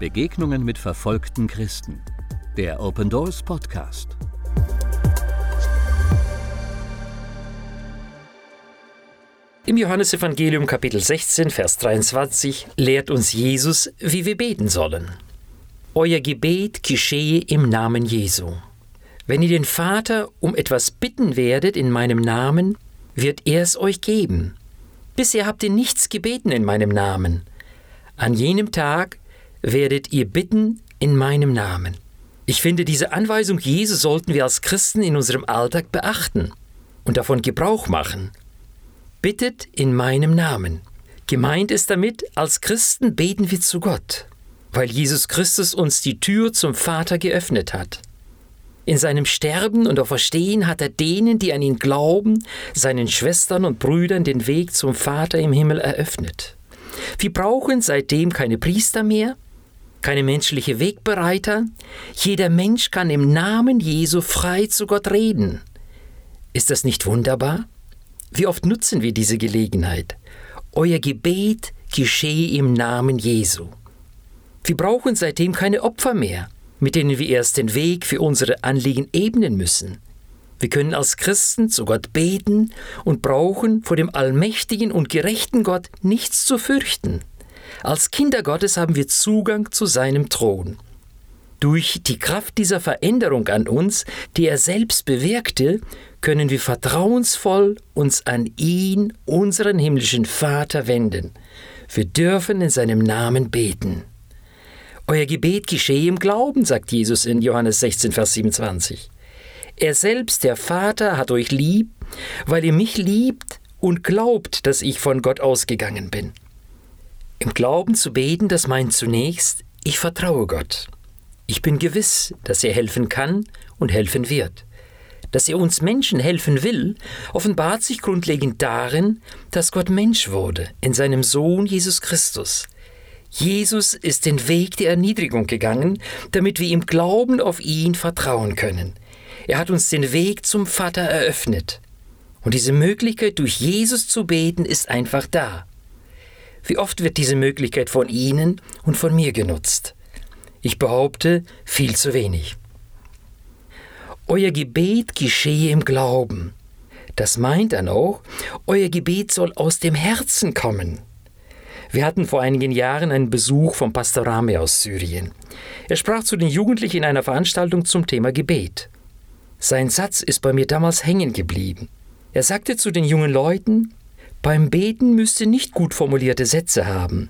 Begegnungen mit verfolgten Christen. Der Open Doors Podcast. Im Johannesevangelium Kapitel 16, Vers 23 lehrt uns Jesus, wie wir beten sollen. Euer Gebet geschehe im Namen Jesu. Wenn ihr den Vater um etwas bitten werdet in meinem Namen, wird er es euch geben. Bisher habt ihr nichts gebeten in meinem Namen. An jenem Tag werdet ihr bitten in meinem Namen. Ich finde, diese Anweisung Jesu sollten wir als Christen in unserem Alltag beachten und davon Gebrauch machen. Bittet in meinem Namen. Gemeint ist damit, als Christen beten wir zu Gott, weil Jesus Christus uns die Tür zum Vater geöffnet hat. In seinem Sterben und Auferstehen hat er denen, die an ihn glauben, seinen Schwestern und Brüdern den Weg zum Vater im Himmel eröffnet. Wir brauchen seitdem keine Priester mehr, keine menschliche Wegbereiter. Jeder Mensch kann im Namen Jesu frei zu Gott reden. Ist das nicht wunderbar? Wie oft nutzen wir diese Gelegenheit? Euer Gebet geschehe im Namen Jesu. Wir brauchen seitdem keine Opfer mehr, mit denen wir erst den Weg für unsere Anliegen ebnen müssen. Wir können als Christen zu Gott beten und brauchen vor dem allmächtigen und gerechten Gott nichts zu fürchten. Als Kinder Gottes haben wir Zugang zu seinem Thron. Durch die Kraft dieser Veränderung an uns, die er selbst bewirkte, können wir vertrauensvoll uns an ihn, unseren himmlischen Vater, wenden. Wir dürfen in seinem Namen beten. Euer Gebet geschehe im Glauben, sagt Jesus in Johannes 16, Vers 27. Er selbst, der Vater, hat euch lieb, weil ihr mich liebt und glaubt, dass ich von Gott ausgegangen bin. Im Glauben zu beten, das meint zunächst, ich vertraue Gott. Ich bin gewiss, dass er helfen kann und helfen wird. Dass er uns Menschen helfen will, offenbart sich grundlegend darin, dass Gott Mensch wurde in seinem Sohn Jesus Christus. Jesus ist den Weg der Erniedrigung gegangen, damit wir im Glauben auf ihn vertrauen können. Er hat uns den Weg zum Vater eröffnet. Und diese Möglichkeit, durch Jesus zu beten, ist einfach da. Wie oft wird diese Möglichkeit von Ihnen und von mir genutzt? Ich behaupte, viel zu wenig. Euer Gebet geschehe im Glauben. Das meint dann auch, euer Gebet soll aus dem Herzen kommen. Wir hatten vor einigen Jahren einen Besuch vom Pastor Rame aus Syrien. Er sprach zu den Jugendlichen in einer Veranstaltung zum Thema Gebet. Sein Satz ist bei mir damals hängen geblieben. Er sagte zu den jungen Leuten, beim Beten müsst ihr nicht gut formulierte Sätze haben.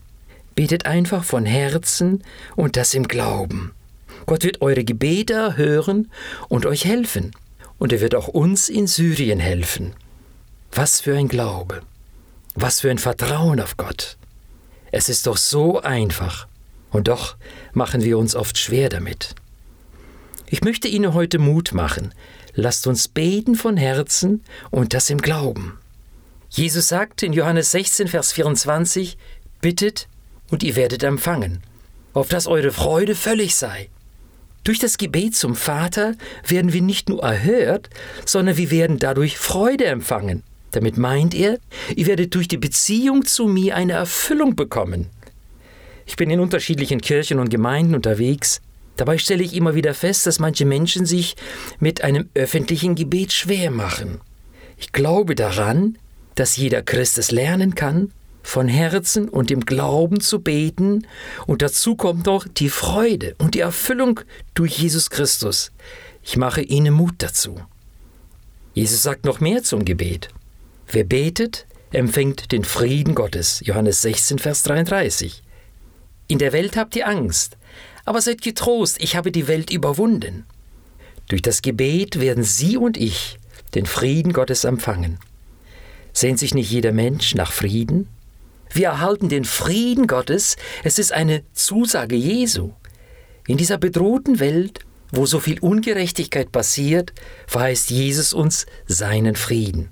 Betet einfach von Herzen und das im Glauben. Gott wird eure Gebete hören und euch helfen. Und er wird auch uns in Syrien helfen. Was für ein Glaube. Was für ein Vertrauen auf Gott. Es ist doch so einfach. Und doch machen wir uns oft schwer damit. Ich möchte Ihnen heute Mut machen. Lasst uns beten von Herzen und das im Glauben. Jesus sagt in Johannes 16, Vers 24, Bittet und ihr werdet empfangen, auf dass eure Freude völlig sei. Durch das Gebet zum Vater werden wir nicht nur erhört, sondern wir werden dadurch Freude empfangen. Damit meint er, ihr werdet durch die Beziehung zu mir eine Erfüllung bekommen. Ich bin in unterschiedlichen Kirchen und Gemeinden unterwegs Dabei stelle ich immer wieder fest, dass manche Menschen sich mit einem öffentlichen Gebet schwer machen. Ich glaube daran, dass jeder Christ es lernen kann, von Herzen und im Glauben zu beten, und dazu kommt noch die Freude und die Erfüllung durch Jesus Christus. Ich mache Ihnen Mut dazu. Jesus sagt noch mehr zum Gebet. Wer betet, empfängt den Frieden Gottes. Johannes 16, Vers 33. In der Welt habt ihr Angst, aber seid getrost, ich habe die Welt überwunden. Durch das Gebet werden Sie und ich den Frieden Gottes empfangen. Sehnt sich nicht jeder Mensch nach Frieden? Wir erhalten den Frieden Gottes, es ist eine Zusage Jesu. In dieser bedrohten Welt, wo so viel Ungerechtigkeit passiert, verheißt Jesus uns seinen Frieden.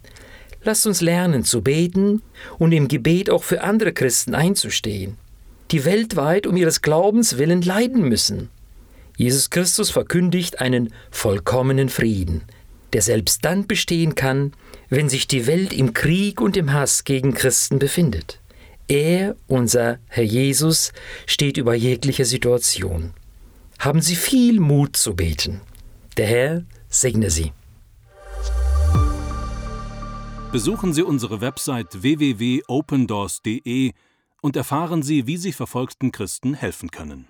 Lasst uns lernen zu beten und im Gebet auch für andere Christen einzustehen die weltweit um ihres Glaubens willen leiden müssen. Jesus Christus verkündigt einen vollkommenen Frieden, der selbst dann bestehen kann, wenn sich die Welt im Krieg und im Hass gegen Christen befindet. Er, unser Herr Jesus, steht über jegliche Situation. Haben Sie viel Mut zu beten. Der Herr segne Sie. Besuchen Sie unsere Website www.opendoors.de und erfahren Sie, wie Sie verfolgten Christen helfen können.